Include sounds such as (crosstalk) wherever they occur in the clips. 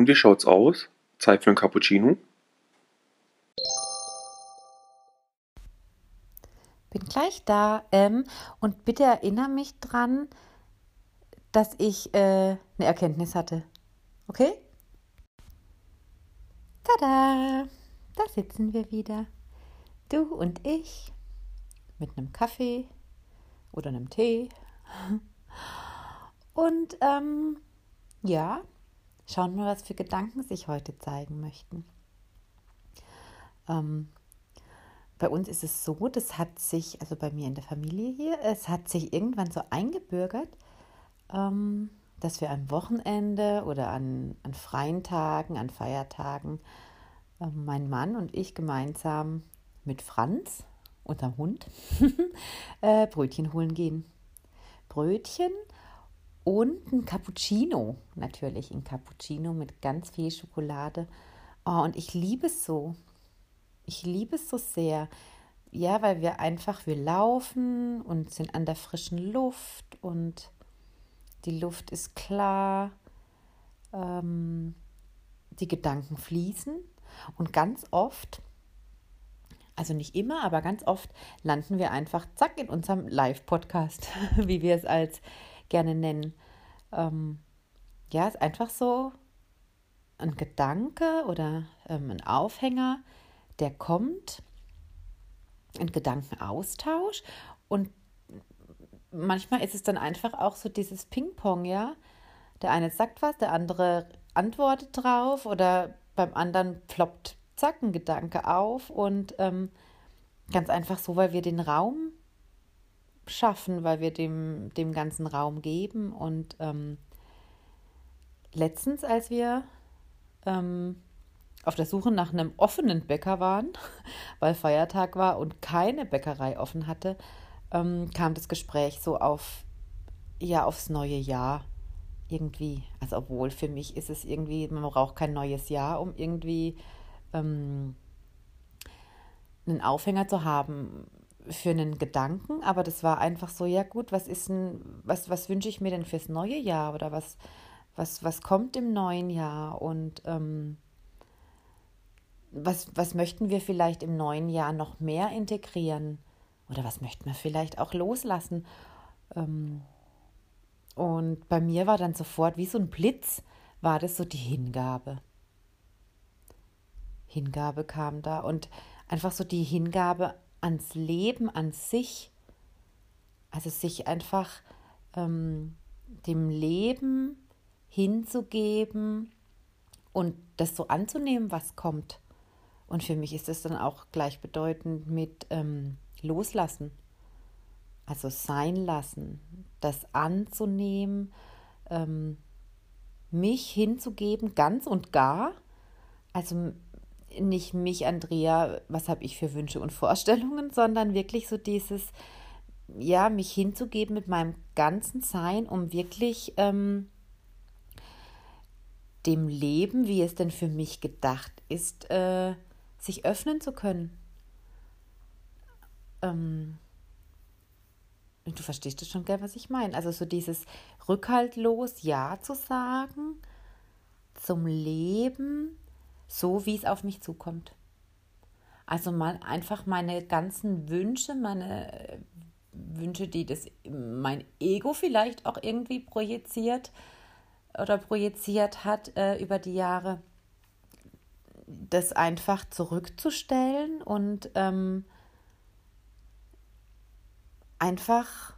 Und wie schaut's aus? Zeit für ein Cappuccino? Bin gleich da. Ähm, und bitte erinnere mich dran, dass ich äh, eine Erkenntnis hatte. Okay? Tada! Da sitzen wir wieder. Du und ich mit einem Kaffee oder einem Tee. Und ähm, ja, schauen wir, was für Gedanken sich heute zeigen möchten. Ähm, bei uns ist es so, das hat sich, also bei mir in der Familie hier, es hat sich irgendwann so eingebürgert, ähm, dass wir am Wochenende oder an, an freien Tagen, an Feiertagen, äh, mein Mann und ich gemeinsam mit Franz, unserem Hund, (laughs) äh, Brötchen holen gehen. Brötchen und ein Cappuccino, natürlich ein Cappuccino mit ganz viel Schokolade. Oh, und ich liebe es so. Ich liebe es so sehr. Ja, weil wir einfach, wir laufen und sind an der frischen Luft und die Luft ist klar, ähm, die Gedanken fließen und ganz oft, also nicht immer, aber ganz oft landen wir einfach zack in unserem Live-Podcast, (laughs) wie wir es als gerne nennen. Ähm, ja, ist einfach so ein Gedanke oder ähm, ein Aufhänger, der kommt, ein Gedankenaustausch und manchmal ist es dann einfach auch so dieses Ping-Pong, ja. Der eine sagt was, der andere antwortet drauf oder beim anderen ploppt zack ein Gedanke auf und ähm, ganz einfach so, weil wir den Raum schaffen, weil wir dem, dem ganzen Raum geben. Und ähm, letztens, als wir ähm, auf der Suche nach einem offenen Bäcker waren, (laughs) weil Feiertag war und keine Bäckerei offen hatte, ähm, kam das Gespräch so auf, ja, aufs neue Jahr irgendwie. Also obwohl für mich ist es irgendwie, man braucht kein neues Jahr, um irgendwie ähm, einen Aufhänger zu haben für einen Gedanken, aber das war einfach so, ja gut, was ist denn, was, was wünsche ich mir denn fürs neue Jahr oder was, was, was kommt im neuen Jahr und ähm, was, was möchten wir vielleicht im neuen Jahr noch mehr integrieren oder was möchten wir vielleicht auch loslassen? Ähm, und bei mir war dann sofort wie so ein Blitz, war das so die Hingabe. Hingabe kam da und einfach so die Hingabe ans Leben an sich, also sich einfach ähm, dem Leben hinzugeben und das so anzunehmen, was kommt. Und für mich ist das dann auch gleichbedeutend mit ähm, Loslassen, also sein lassen, das anzunehmen, ähm, mich hinzugeben, ganz und gar, also nicht mich, Andrea, was habe ich für Wünsche und Vorstellungen, (laughs) sondern wirklich so dieses, ja, mich hinzugeben mit meinem ganzen Sein, um wirklich ähm, dem Leben, wie es denn für mich gedacht ist, äh, sich öffnen zu können. Ähm, du verstehst das schon gern, was ich meine. Also so dieses rückhaltlos Ja zu sagen zum Leben, so wie es auf mich zukommt. Also mal einfach meine ganzen Wünsche, meine Wünsche, die das mein Ego vielleicht auch irgendwie projiziert oder projiziert hat äh, über die Jahre, das einfach zurückzustellen und ähm, einfach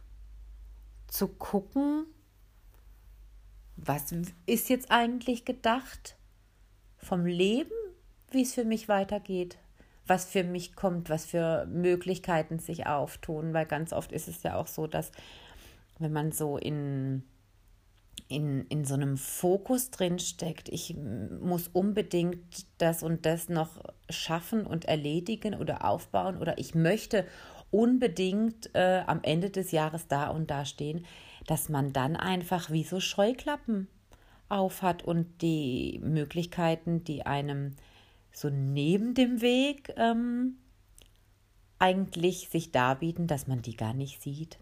zu gucken, was ist jetzt eigentlich gedacht vom Leben, wie es für mich weitergeht, was für mich kommt, was für Möglichkeiten sich auftun, weil ganz oft ist es ja auch so, dass wenn man so in in, in so einem Fokus drin steckt, ich muss unbedingt das und das noch schaffen und erledigen oder aufbauen oder ich möchte unbedingt äh, am Ende des Jahres da und da stehen, dass man dann einfach wie so Scheuklappen aufhat und die Möglichkeiten, die einem so neben dem Weg ähm, eigentlich sich darbieten, dass man die gar nicht sieht,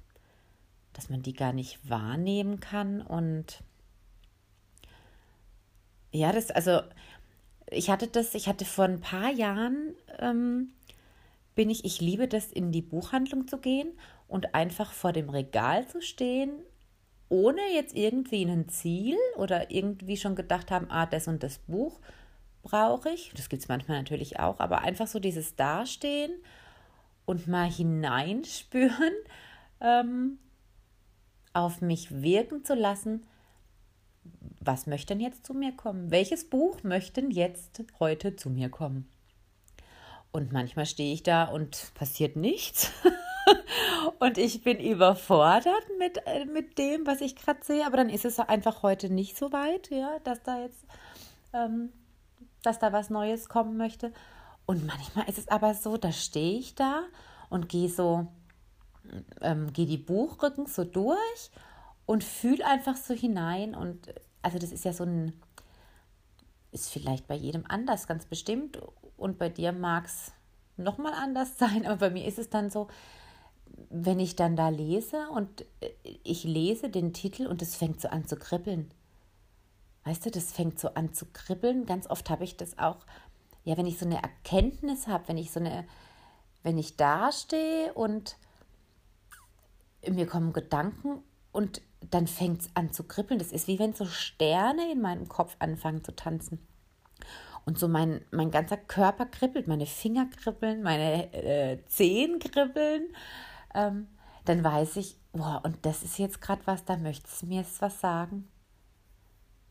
dass man die gar nicht wahrnehmen kann und Ja, das, also ich hatte das, ich hatte vor ein paar Jahren, ähm, bin ich, ich liebe das, in die Buchhandlung zu gehen und einfach vor dem Regal zu stehen, ohne jetzt irgendwie ein Ziel oder irgendwie schon gedacht haben, ah, das und das Buch brauche ich. Das gibt es manchmal natürlich auch, aber einfach so dieses Dastehen und mal hineinspüren, (laughs) ähm, auf mich wirken zu lassen, was möchte denn jetzt zu mir kommen? Welches Buch möchte denn jetzt heute zu mir kommen? Und manchmal stehe ich da und passiert nichts. (laughs) und ich bin überfordert mit, äh, mit dem, was ich gerade sehe. Aber dann ist es einfach heute nicht so weit, ja, dass da jetzt, ähm, dass da was Neues kommen möchte. Und manchmal ist es aber so, da stehe ich da und gehe so, ähm, gehe die Buchrücken so durch und fühle einfach so hinein. Und also das ist ja so ein, ist vielleicht bei jedem anders, ganz bestimmt. Und bei dir mag es nochmal anders (laughs) sein, aber bei mir ist es dann so, wenn ich dann da lese und äh, ich lese den Titel und es fängt so an zu kribbeln. Weißt du, das fängt so an zu kribbeln. Ganz oft habe ich das auch, ja, wenn ich so eine Erkenntnis habe, wenn ich so eine, wenn ich dastehe und mir kommen Gedanken und dann fängt es an zu kribbeln. Das ist wie wenn so Sterne in meinem Kopf anfangen zu tanzen. Und so mein, mein ganzer Körper kribbelt, meine Finger kribbeln, meine äh, Zehen kribbeln. Ähm, dann weiß ich, boah, und das ist jetzt gerade was, da möchtest du mir jetzt was sagen.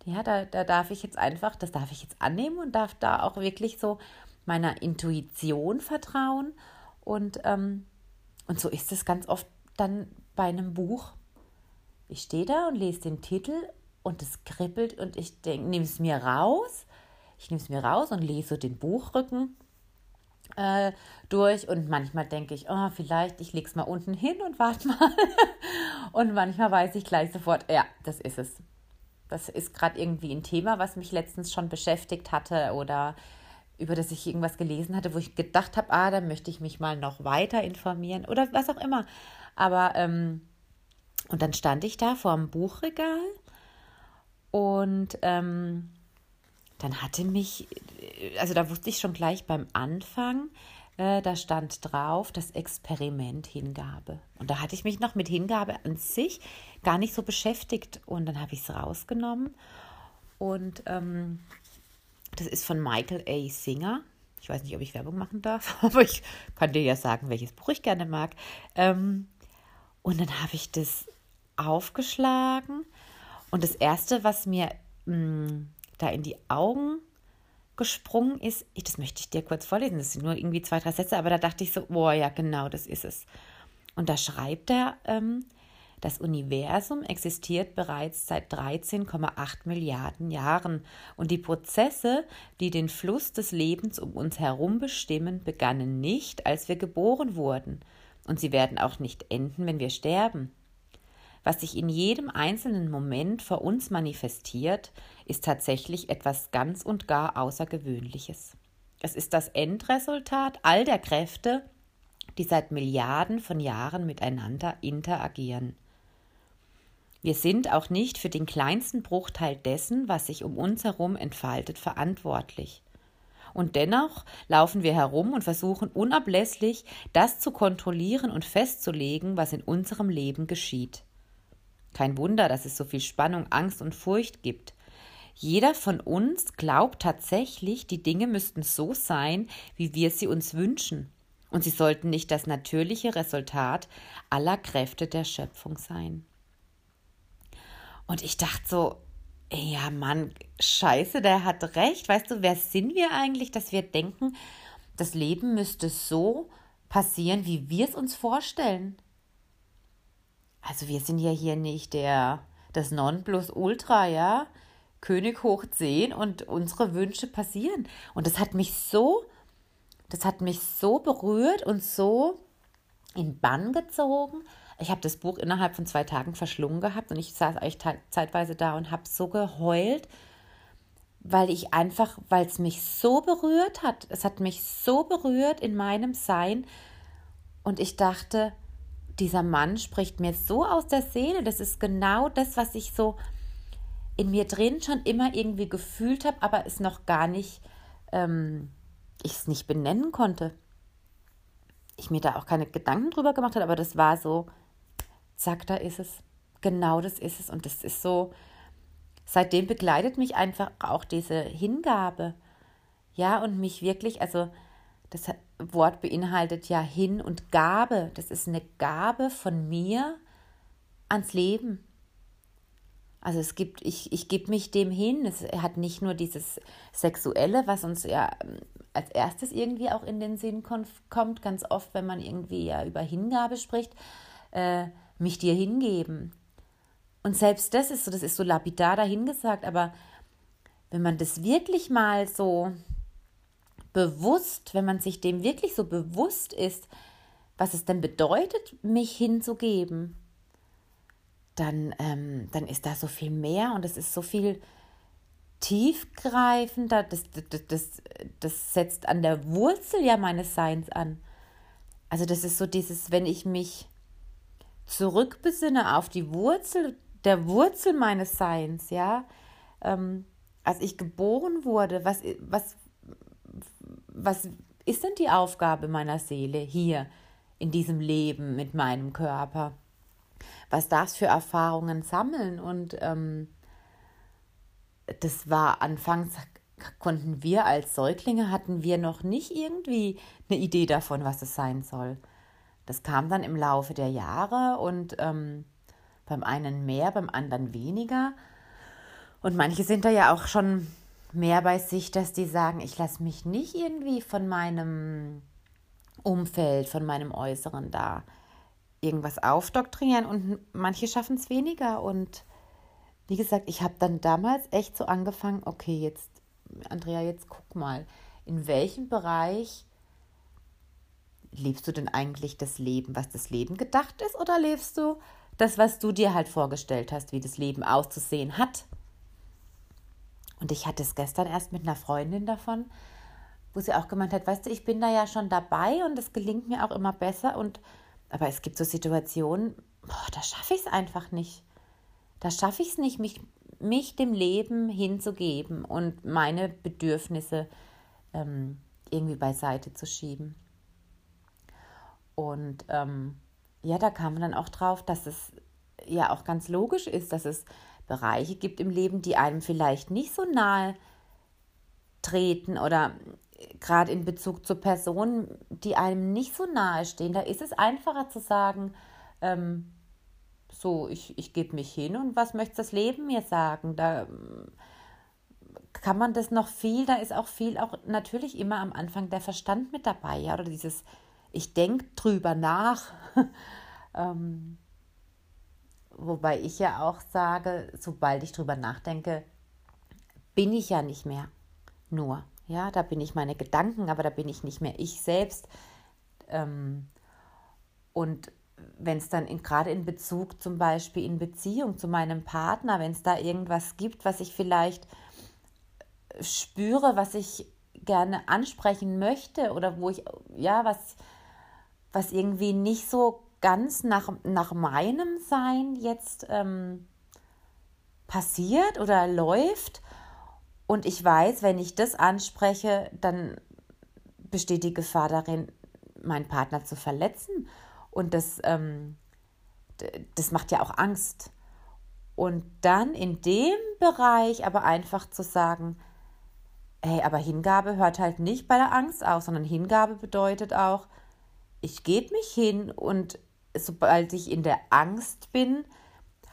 Ja, da, da darf ich jetzt einfach, das darf ich jetzt annehmen und darf da auch wirklich so meiner Intuition vertrauen. Und, ähm, und so ist es ganz oft dann bei einem Buch. Ich stehe da und lese den Titel und es kribbelt und ich denke, nehme es mir raus. Ich nehme es mir raus und lese den Buchrücken äh, durch und manchmal denke ich, oh, vielleicht ich lege es mal unten hin und warte mal. (laughs) und manchmal weiß ich gleich sofort, ja, das ist es. Das ist gerade irgendwie ein Thema, was mich letztens schon beschäftigt hatte oder über das ich irgendwas gelesen hatte, wo ich gedacht habe, ah, da möchte ich mich mal noch weiter informieren oder was auch immer. Aber, ähm, und dann stand ich da vor dem Buchregal und ähm, dann hatte mich, also da wusste ich schon gleich beim Anfang, äh, da stand drauf das Experiment Hingabe. Und da hatte ich mich noch mit Hingabe an sich gar nicht so beschäftigt. Und dann habe ich es rausgenommen. Und ähm, das ist von Michael A. Singer. Ich weiß nicht, ob ich Werbung machen darf, (laughs) aber ich kann dir ja sagen, welches Buch ich gerne mag. Ähm, und dann habe ich das aufgeschlagen. Und das Erste, was mir mh, mm, da in die Augen gesprungen ist, ich, das möchte ich dir kurz vorlesen, das sind nur irgendwie zwei, drei Sätze, aber da dachte ich so, boah, ja, genau, das ist es. Und da schreibt er, ähm, das Universum existiert bereits seit 13,8 Milliarden Jahren und die Prozesse, die den Fluss des Lebens um uns herum bestimmen, begannen nicht, als wir geboren wurden, und sie werden auch nicht enden, wenn wir sterben. Was sich in jedem einzelnen Moment vor uns manifestiert, ist tatsächlich etwas ganz und gar Außergewöhnliches. Es ist das Endresultat all der Kräfte, die seit Milliarden von Jahren miteinander interagieren. Wir sind auch nicht für den kleinsten Bruchteil dessen, was sich um uns herum entfaltet, verantwortlich. Und dennoch laufen wir herum und versuchen unablässlich, das zu kontrollieren und festzulegen, was in unserem Leben geschieht. Kein Wunder, dass es so viel Spannung, Angst und Furcht gibt. Jeder von uns glaubt tatsächlich, die Dinge müssten so sein, wie wir sie uns wünschen. Und sie sollten nicht das natürliche Resultat aller Kräfte der Schöpfung sein. Und ich dachte so, ja Mann, scheiße, der hat recht. Weißt du, wer sind wir eigentlich, dass wir denken, das Leben müsste so passieren, wie wir es uns vorstellen? Also wir sind ja hier nicht der das Nonplusultra, ja? König hoch 10 und unsere Wünsche passieren. Und das hat mich so, das hat mich so berührt und so in Bann gezogen. Ich habe das Buch innerhalb von zwei Tagen verschlungen gehabt und ich saß eigentlich zeitweise da und habe so geheult, weil ich einfach, weil es mich so berührt hat. Es hat mich so berührt in meinem Sein und ich dachte, dieser Mann spricht mir so aus der Seele. Das ist genau das, was ich so in mir drin schon immer irgendwie gefühlt habe, aber es noch gar nicht, ähm, ich es nicht benennen konnte. Ich mir da auch keine Gedanken drüber gemacht habe, aber das war so, zack, da ist es. Genau das ist es. Und das ist so, seitdem begleitet mich einfach auch diese Hingabe. Ja, und mich wirklich, also das Wort beinhaltet ja Hin und Gabe. Das ist eine Gabe von mir ans Leben. Also es gibt, ich, ich gebe mich dem hin. Es hat nicht nur dieses Sexuelle, was uns ja ähm, als erstes irgendwie auch in den Sinn kommt, ganz oft, wenn man irgendwie ja über Hingabe spricht, äh, mich dir hingeben. Und selbst das ist so, das ist so lapidar dahingesagt, aber wenn man das wirklich mal so bewusst, wenn man sich dem wirklich so bewusst ist, was es denn bedeutet, mich hinzugeben, dann, ähm, dann ist da so viel mehr und es ist so viel tiefgreifender. Das, das, das, das setzt an der Wurzel ja meines Seins an. Also das ist so dieses, wenn ich mich zurückbesinne auf die Wurzel, der Wurzel meines Seins, ja, ähm, als ich geboren wurde, was, was, was ist denn die Aufgabe meiner Seele hier in diesem Leben mit meinem Körper? was darfst für Erfahrungen sammeln. Und ähm, das war anfangs, konnten wir als Säuglinge, hatten wir noch nicht irgendwie eine Idee davon, was es sein soll. Das kam dann im Laufe der Jahre und ähm, beim einen mehr, beim anderen weniger. Und manche sind da ja auch schon mehr bei sich, dass die sagen, ich lasse mich nicht irgendwie von meinem Umfeld, von meinem Äußeren da irgendwas aufdoktrinieren und manche schaffen es weniger. Und wie gesagt, ich habe dann damals echt so angefangen, okay, jetzt, Andrea, jetzt guck mal, in welchem Bereich lebst du denn eigentlich das Leben, was das Leben gedacht ist, oder lebst du das, was du dir halt vorgestellt hast, wie das Leben auszusehen hat? Und ich hatte es gestern erst mit einer Freundin davon, wo sie auch gemeint hat, weißt du, ich bin da ja schon dabei und es gelingt mir auch immer besser und aber es gibt so Situationen, boah, da schaffe ich es einfach nicht. Da schaffe ich es nicht, mich, mich dem Leben hinzugeben und meine Bedürfnisse ähm, irgendwie beiseite zu schieben. Und ähm, ja, da kam man dann auch drauf, dass es ja auch ganz logisch ist, dass es Bereiche gibt im Leben, die einem vielleicht nicht so nahe treten oder gerade in Bezug zu Personen, die einem nicht so nahe stehen, da ist es einfacher zu sagen, ähm, so, ich, ich gebe mich hin und was möchte das Leben mir sagen? Da ähm, kann man das noch viel, da ist auch viel, auch natürlich immer am Anfang der Verstand mit dabei, ja, oder dieses, ich denke drüber nach. (laughs) ähm, wobei ich ja auch sage, sobald ich drüber nachdenke, bin ich ja nicht mehr nur. Ja, da bin ich meine Gedanken, aber da bin ich nicht mehr ich selbst. Ähm, und wenn es dann gerade in Bezug zum Beispiel in Beziehung zu meinem Partner, wenn es da irgendwas gibt, was ich vielleicht spüre, was ich gerne ansprechen möchte oder wo ich, ja, was, was irgendwie nicht so ganz nach, nach meinem Sein jetzt ähm, passiert oder läuft und ich weiß, wenn ich das anspreche, dann besteht die Gefahr darin, meinen Partner zu verletzen. Und das, ähm, das macht ja auch Angst. Und dann in dem Bereich aber einfach zu sagen, hey, aber Hingabe hört halt nicht bei der Angst auf, sondern Hingabe bedeutet auch, ich gebe mich hin und sobald ich in der Angst bin,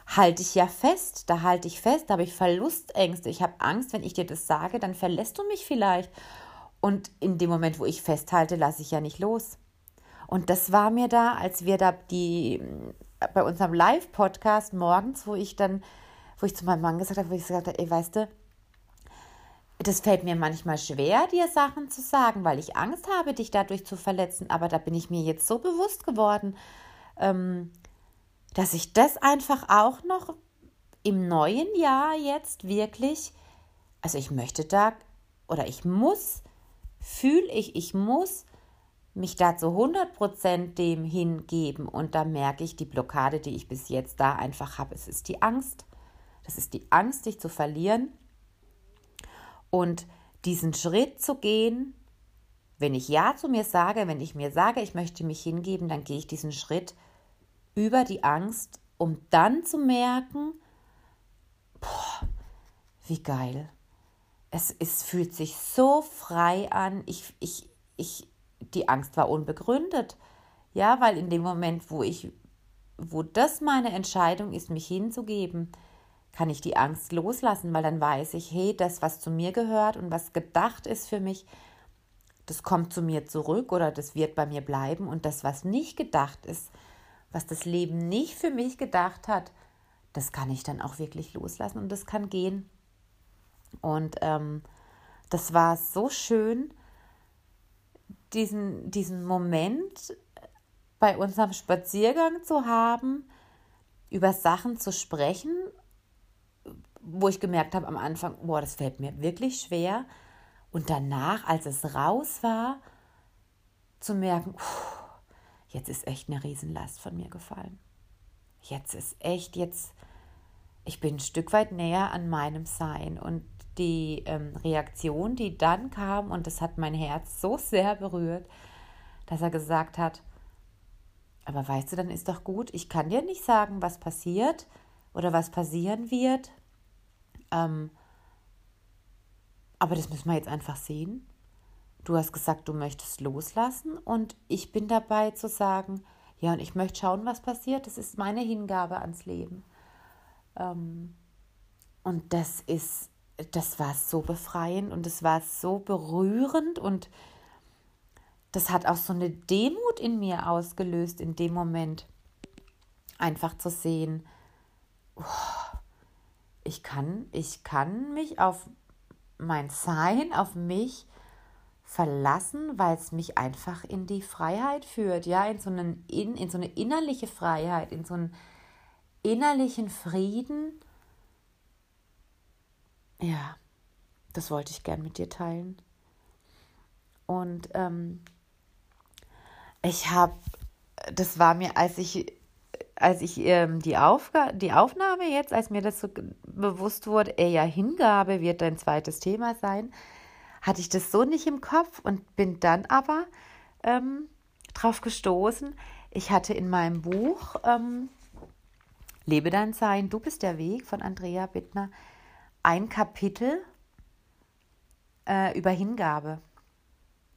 halte ich ja fest, da halte ich fest, da habe ich Verlustängste, ich habe Angst, wenn ich dir das sage, dann verlässt du mich vielleicht. Und in dem Moment, wo ich festhalte, lasse ich ja nicht los. Und das war mir da, als wir da die bei unserem Live-Podcast morgens, wo ich dann, wo ich zu meinem Mann gesagt habe, wo ich gesagt habe, ey, weißt du, das fällt mir manchmal schwer, dir Sachen zu sagen, weil ich Angst habe, dich dadurch zu verletzen. Aber da bin ich mir jetzt so bewusst geworden, ähm, dass ich das einfach auch noch im neuen Jahr jetzt wirklich, also ich möchte da oder ich muss, fühle ich, ich muss mich da zu 100% dem hingeben und da merke ich die Blockade, die ich bis jetzt da einfach habe, es ist die Angst. Das ist die Angst, dich zu verlieren. Und diesen Schritt zu gehen, wenn ich Ja zu mir sage, wenn ich mir sage, ich möchte mich hingeben, dann gehe ich diesen Schritt über die Angst, um dann zu merken, boah, wie geil. Es, es fühlt sich so frei an. Ich, ich, ich, die Angst war unbegründet. Ja, weil in dem Moment, wo ich, wo das meine Entscheidung ist, mich hinzugeben, kann ich die Angst loslassen, weil dann weiß ich, hey, das, was zu mir gehört und was gedacht ist für mich, das kommt zu mir zurück oder das wird bei mir bleiben und das, was nicht gedacht ist, was das Leben nicht für mich gedacht hat, das kann ich dann auch wirklich loslassen und das kann gehen. Und ähm, das war so schön, diesen, diesen Moment bei unserem Spaziergang zu haben, über Sachen zu sprechen, wo ich gemerkt habe am Anfang, boah, das fällt mir wirklich schwer. Und danach, als es raus war, zu merken, jetzt ist echt eine Riesenlast von mir gefallen. Jetzt ist echt, jetzt, ich bin ein Stück weit näher an meinem Sein. Und die ähm, Reaktion, die dann kam, und das hat mein Herz so sehr berührt, dass er gesagt hat, aber weißt du, dann ist doch gut, ich kann dir nicht sagen, was passiert oder was passieren wird. Ähm, aber das müssen wir jetzt einfach sehen. Du hast gesagt, du möchtest loslassen und ich bin dabei zu sagen, ja, und ich möchte schauen, was passiert. Das ist meine Hingabe ans Leben. Ähm, und das ist, das war so befreiend und es war so berührend und das hat auch so eine Demut in mir ausgelöst in dem Moment. Einfach zu sehen, oh, ich kann, ich kann mich auf mein Sein, auf mich verlassen, weil es mich einfach in die Freiheit führt, ja, in so, einen, in, in so eine innerliche Freiheit, in so einen innerlichen Frieden. Ja, das wollte ich gern mit dir teilen. Und ähm, ich habe, das war mir, als ich, als ich ähm, die, Aufga die Aufnahme jetzt, als mir das so bewusst wurde, ja, Hingabe wird dein zweites Thema sein, hatte ich das so nicht im Kopf und bin dann aber ähm, drauf gestoßen. Ich hatte in meinem Buch ähm, Lebe dein Sein, du bist der Weg von Andrea Bittner ein Kapitel äh, über Hingabe.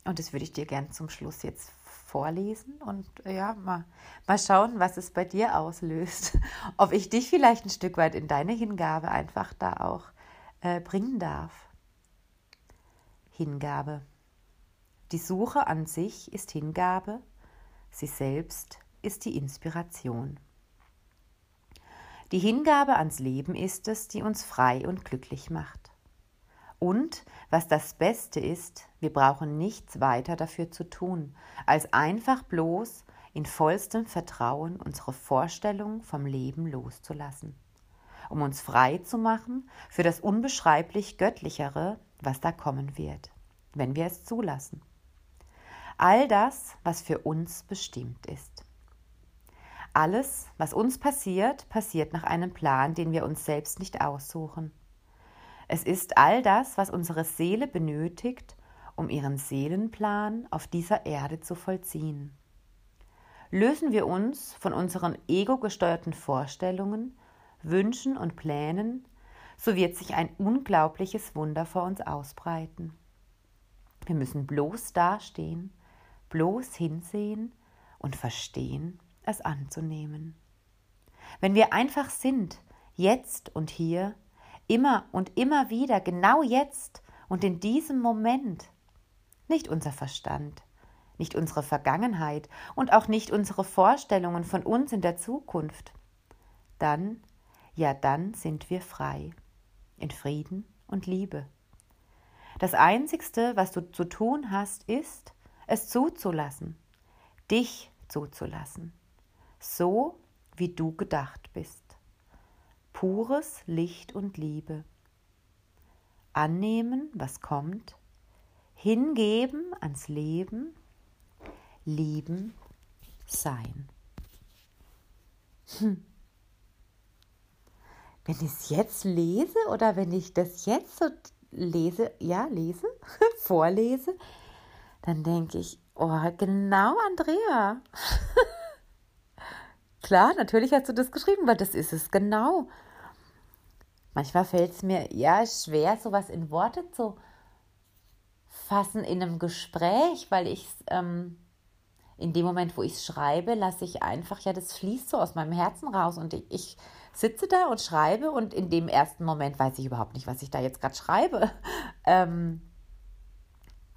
Und das würde ich dir gern zum Schluss jetzt vorlesen und äh, ja, mal, mal schauen, was es bei dir auslöst. (laughs) Ob ich dich vielleicht ein Stück weit in deine Hingabe einfach da auch äh, bringen darf. Hingabe. Die Suche an sich ist Hingabe, sie selbst ist die Inspiration. Die Hingabe ans Leben ist es, die uns frei und glücklich macht. Und, was das Beste ist, wir brauchen nichts weiter dafür zu tun, als einfach bloß in vollstem Vertrauen unsere Vorstellung vom Leben loszulassen, um uns frei zu machen für das unbeschreiblich Göttlichere, was da kommen wird, wenn wir es zulassen. All das, was für uns bestimmt ist. Alles, was uns passiert, passiert nach einem Plan, den wir uns selbst nicht aussuchen. Es ist all das, was unsere Seele benötigt, um ihren Seelenplan auf dieser Erde zu vollziehen. Lösen wir uns von unseren ego-gesteuerten Vorstellungen, Wünschen und Plänen, so wird sich ein unglaubliches Wunder vor uns ausbreiten. Wir müssen bloß dastehen, bloß hinsehen und verstehen, es anzunehmen. Wenn wir einfach sind, jetzt und hier, immer und immer wieder, genau jetzt und in diesem Moment. Nicht unser Verstand, nicht unsere Vergangenheit und auch nicht unsere Vorstellungen von uns in der Zukunft. Dann, ja dann sind wir frei, in Frieden und Liebe. Das Einzigste, was du zu tun hast, ist, es zuzulassen, dich zuzulassen, so wie du gedacht bist pures Licht und Liebe. Annehmen, was kommt, hingeben ans Leben, lieben, sein. Hm. Wenn ich es jetzt lese oder wenn ich das jetzt so lese, ja, lese, (laughs) vorlese, dann denke ich, oh, genau, Andrea. (laughs) Klar, natürlich hast du das geschrieben, weil das ist es genau. Manchmal fällt es mir ja schwer, sowas in Worte zu fassen in einem Gespräch, weil ich ähm, in dem Moment, wo ich es schreibe, lasse ich einfach, ja, das fließt so aus meinem Herzen raus und ich, ich sitze da und schreibe und in dem ersten Moment weiß ich überhaupt nicht, was ich da jetzt gerade schreibe. (laughs) Ähm,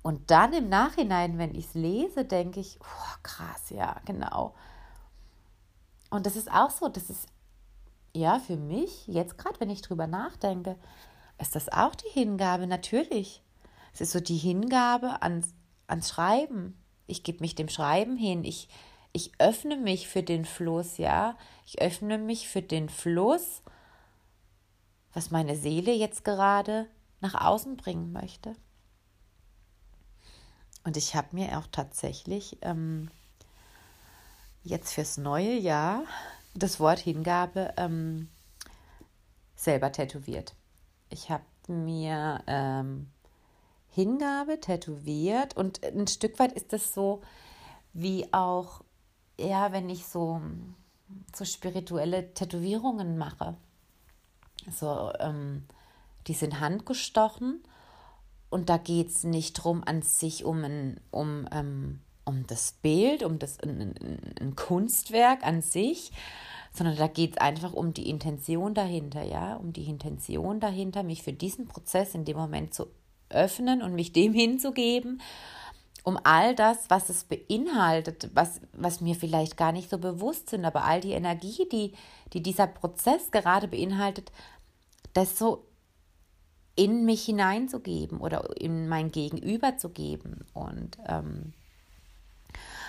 und dann im Nachhinein, wenn ich es lese, denke ich, oh, krass, ja, genau. Und das ist auch so, das ist ja für mich, jetzt gerade, wenn ich drüber nachdenke, ist das auch die Hingabe, natürlich. Es ist so die Hingabe ans, ans Schreiben. Ich gebe mich dem Schreiben hin. Ich, ich öffne mich für den Fluss, ja. Ich öffne mich für den Fluss, was meine Seele jetzt gerade nach außen bringen möchte. Und ich habe mir auch tatsächlich ähm, jetzt fürs neue Jahr das Wort Hingabe ähm, selber tätowiert. Ich habe mir ähm, Hingabe tätowiert und ein Stück weit ist das so wie auch, ja, wenn ich so, so spirituelle Tätowierungen mache. So, ähm, die sind handgestochen und da geht es nicht darum an sich um ein, um, ähm, um das Bild, um das ein, ein Kunstwerk an sich, sondern da geht es einfach um die Intention dahinter, ja, um die Intention dahinter, mich für diesen Prozess in dem Moment zu öffnen und mich dem hinzugeben, um all das, was es beinhaltet, was, was mir vielleicht gar nicht so bewusst sind, aber all die Energie, die, die dieser Prozess gerade beinhaltet, das so in mich hineinzugeben oder in mein Gegenüber zu geben. Und ähm,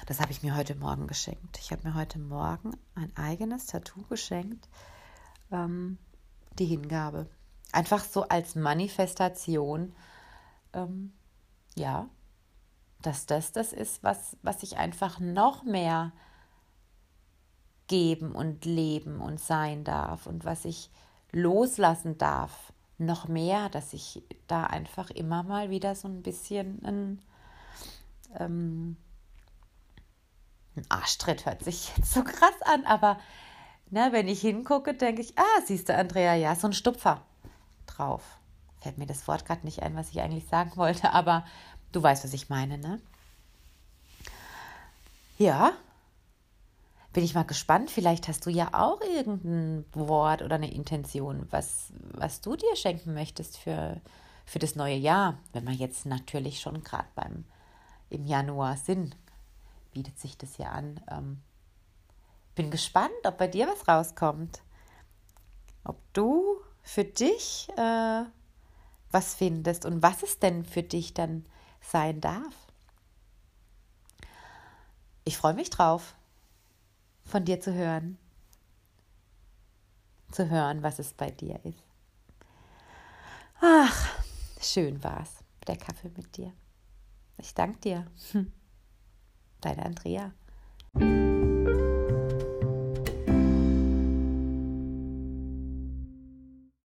das habe ich mir heute Morgen geschenkt. Ich habe mir heute Morgen ein eigenes Tattoo geschenkt, ähm, die Hingabe. Einfach so als Manifestation ähm, ja, dass das das ist, was, was ich einfach noch mehr geben und leben und sein darf und was ich loslassen darf, noch mehr, dass ich da einfach immer mal wieder so ein bisschen ein, ähm, ein Arschtritt hört sich jetzt so krass an, aber ne, wenn ich hingucke, denke ich, ah, siehst du, Andrea, ja, so ein Stupfer drauf. Fällt mir das Wort gerade nicht ein, was ich eigentlich sagen wollte, aber du weißt, was ich meine, ne? Ja, bin ich mal gespannt. Vielleicht hast du ja auch irgendein Wort oder eine Intention, was, was du dir schenken möchtest für, für das neue Jahr. Wenn wir jetzt natürlich schon gerade beim im Januar sind, bietet sich das ja an. Ähm, bin gespannt, ob bei dir was rauskommt. Ob du für dich äh, was findest und was es denn für dich dann sein darf. Ich freue mich drauf, von dir zu hören, zu hören, was es bei dir ist. Ach, schön war's, der Kaffee mit dir. Ich danke dir. Deine Andrea.